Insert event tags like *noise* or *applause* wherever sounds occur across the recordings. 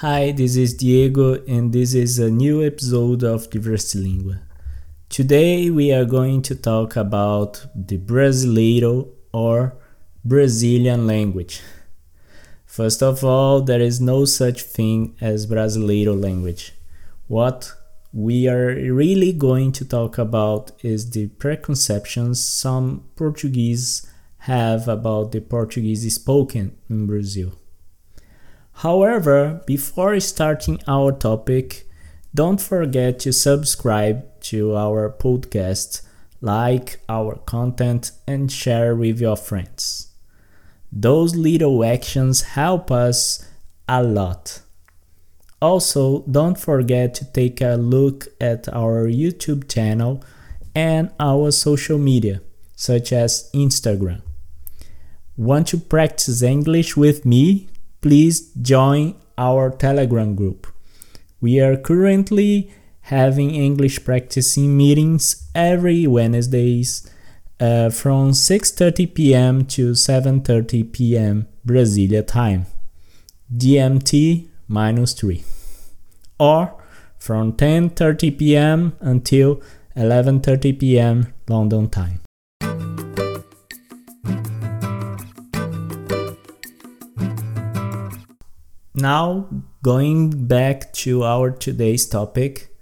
Hi, this is Diego, and this is a new episode of Diversilingua. Today we are going to talk about the Brasileiro or Brazilian language. First of all, there is no such thing as Brasileiro language. What we are really going to talk about is the preconceptions some Portuguese have about the Portuguese spoken in Brazil. However, before starting our topic, don't forget to subscribe to our podcast, like our content, and share with your friends. Those little actions help us a lot. Also, don't forget to take a look at our YouTube channel and our social media, such as Instagram. Want to practice English with me? Please join our Telegram group. We are currently having English practicing meetings every Wednesdays uh, from 6:30 p.m. to 7:30 p.m. Brasilia time. GMT minus 3 or from 10:30 p.m. until 11:30 p.m. London time. Now, going back to our today's topic,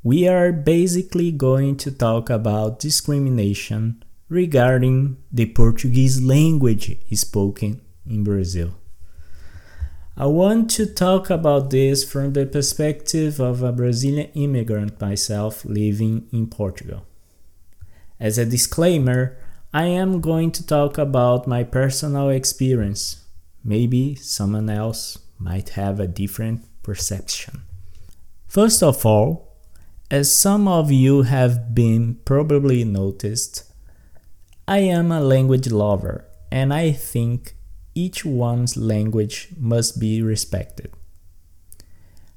we are basically going to talk about discrimination regarding the Portuguese language spoken in Brazil. I want to talk about this from the perspective of a Brazilian immigrant myself living in Portugal. As a disclaimer, I am going to talk about my personal experience. Maybe someone else might have a different perception. First of all, as some of you have been probably noticed, I am a language lover and I think each one's language must be respected.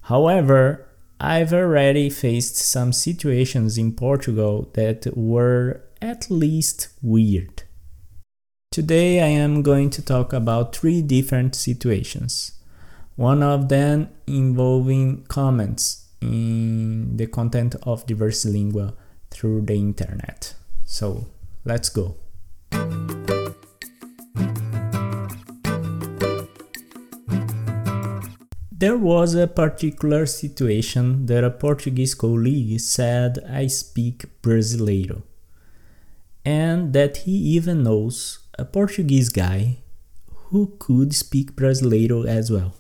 However, I've already faced some situations in Portugal that were at least weird. Today I am going to talk about three different situations. One of them involving comments in the content of Diversilingua through the internet. So let's go. There was a particular situation that a Portuguese colleague said I speak Brasileiro, and that he even knows a Portuguese guy who could speak Brasileiro as well.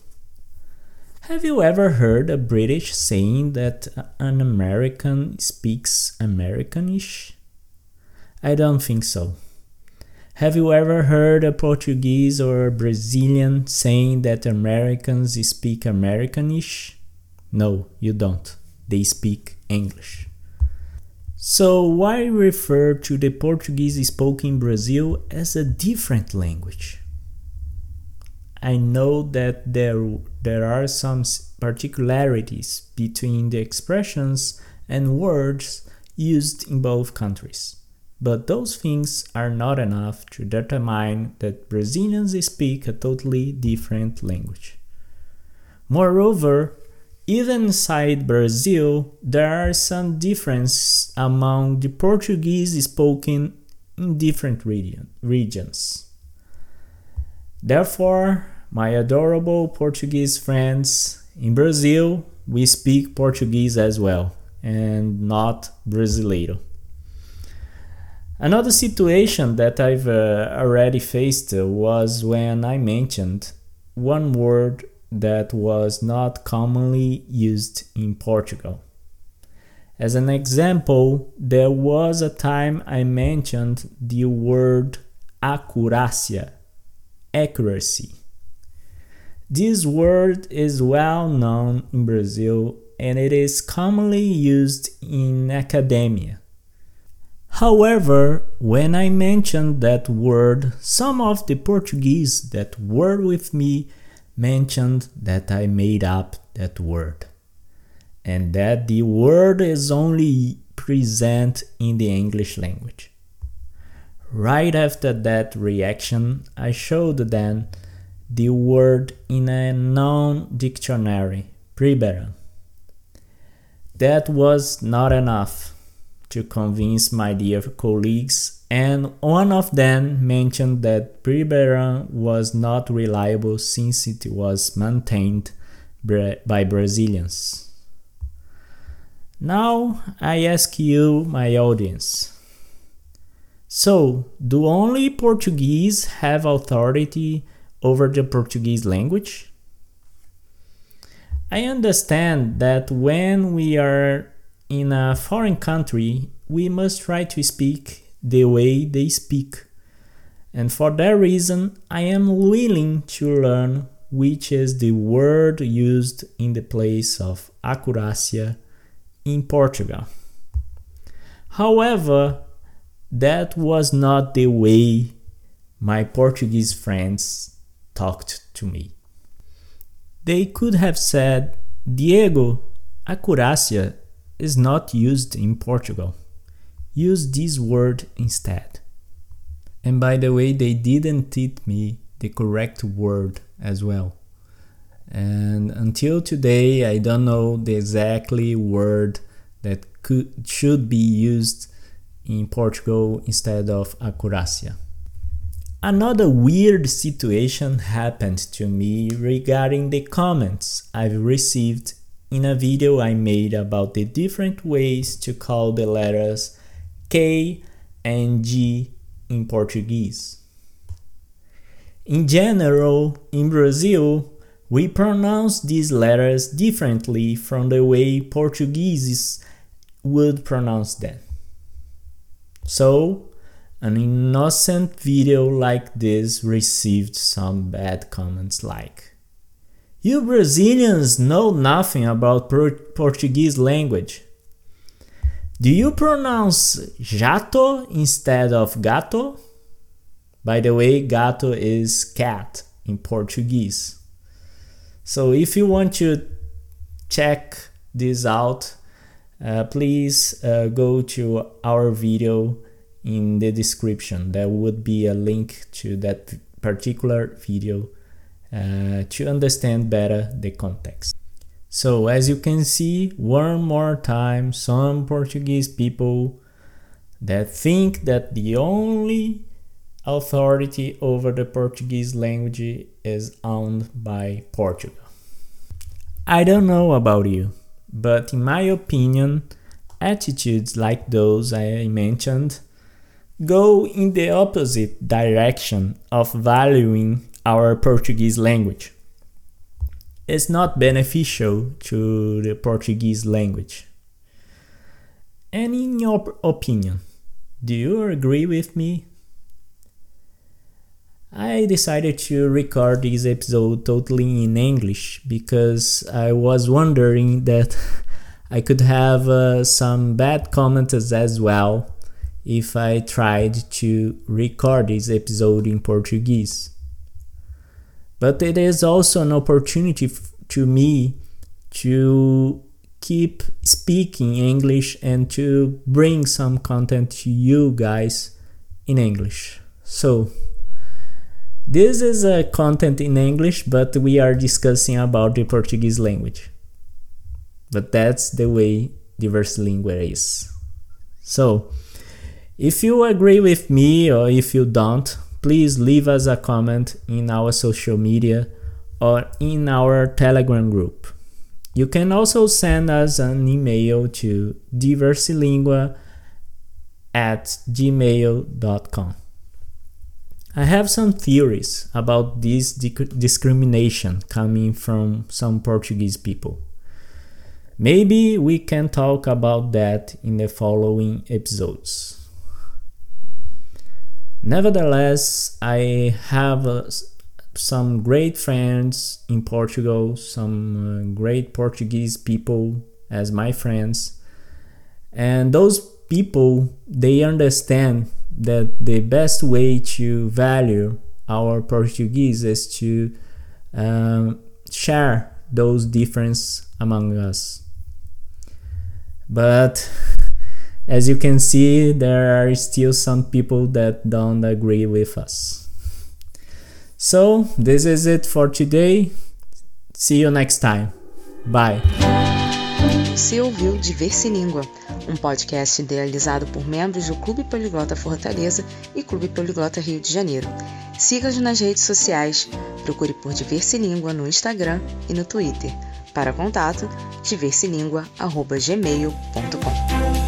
Have you ever heard a British saying that an American speaks Americanish? I don't think so. Have you ever heard a Portuguese or a Brazilian saying that Americans speak Americanish? No, you don't. They speak English. So, why refer to the Portuguese spoken in Brazil as a different language? I know that there, there are some particularities between the expressions and words used in both countries. But those things are not enough to determine that Brazilians speak a totally different language. Moreover, even inside Brazil, there are some differences among the Portuguese spoken in different region, regions. Therefore, my adorable Portuguese friends, in Brazil, we speak Portuguese as well, and not Brasileiro. Another situation that I've uh, already faced was when I mentioned one word that was not commonly used in Portugal. As an example, there was a time I mentioned the word acurácia, accuracy. This word is well known in Brazil and it is commonly used in academia. However, when I mentioned that word, some of the Portuguese that were with me mentioned that I made up that word and that the word is only present in the English language. Right after that reaction, I showed them the word in a known dictionary, Priberam. That was not enough to convince my dear colleagues, and one of them mentioned that Priberam was not reliable since it was maintained by Brazilians. Now I ask you, my audience. So, do only Portuguese have authority over the Portuguese language? I understand that when we are in a foreign country, we must try to speak the way they speak. And for that reason, I am willing to learn which is the word used in the place of acurácia in Portugal. However, that was not the way my Portuguese friends talked to me. They could have said, Diego, acurácia is not used in Portugal. Use this word instead. And by the way, they didn't teach me the correct word as well. And until today, I don't know the exactly word that could should be used in Portugal instead of acurácia. Another weird situation happened to me regarding the comments I've received in a video I made about the different ways to call the letters K and G in Portuguese. In general, in Brazil, we pronounce these letters differently from the way Portuguese would pronounce them. So, an innocent video like this received some bad comments like You Brazilians know nothing about Portuguese language. Do you pronounce jato instead of gato? By the way, gato is cat in Portuguese. So if you want to check this out, uh, please uh, go to our video in the description. There would be a link to that particular video uh, to understand better the context. So as you can see, one more time, some Portuguese people that think that the only authority over the Portuguese language is owned by Portugal. I don't know about you, but in my opinion, attitudes like those I mentioned go in the opposite direction of valuing our Portuguese language. It's not beneficial to the Portuguese language. And in your opinion, do you agree with me I decided to record this episode totally in English because I was wondering that *laughs* I could have uh, some bad comments as well if I tried to record this episode in Portuguese. But it is also an opportunity to me to keep speaking English and to bring some content to you guys in English. So, this is a content in English, but we are discussing about the Portuguese language. But that's the way Diversilingua is. So, if you agree with me or if you don't, please leave us a comment in our social media or in our Telegram group. You can also send us an email to diversilingua at gmail.com. I have some theories about this discrimination coming from some Portuguese people. Maybe we can talk about that in the following episodes. Nevertheless, I have uh, some great friends in Portugal, some uh, great Portuguese people as my friends, and those people they understand that the best way to value our Portuguese is to um, share those differences among us. But as you can see, there are still some people that don't agree with us. So, this is it for today. See you next time. Bye. Você ouviu Diverse Língua, um podcast idealizado por membros do Clube Poliglota Fortaleza e Clube Poliglota Rio de Janeiro. Siga-nos nas redes sociais, procure por Diverse Língua no Instagram e no Twitter. Para contato, diverselingua.gmail.com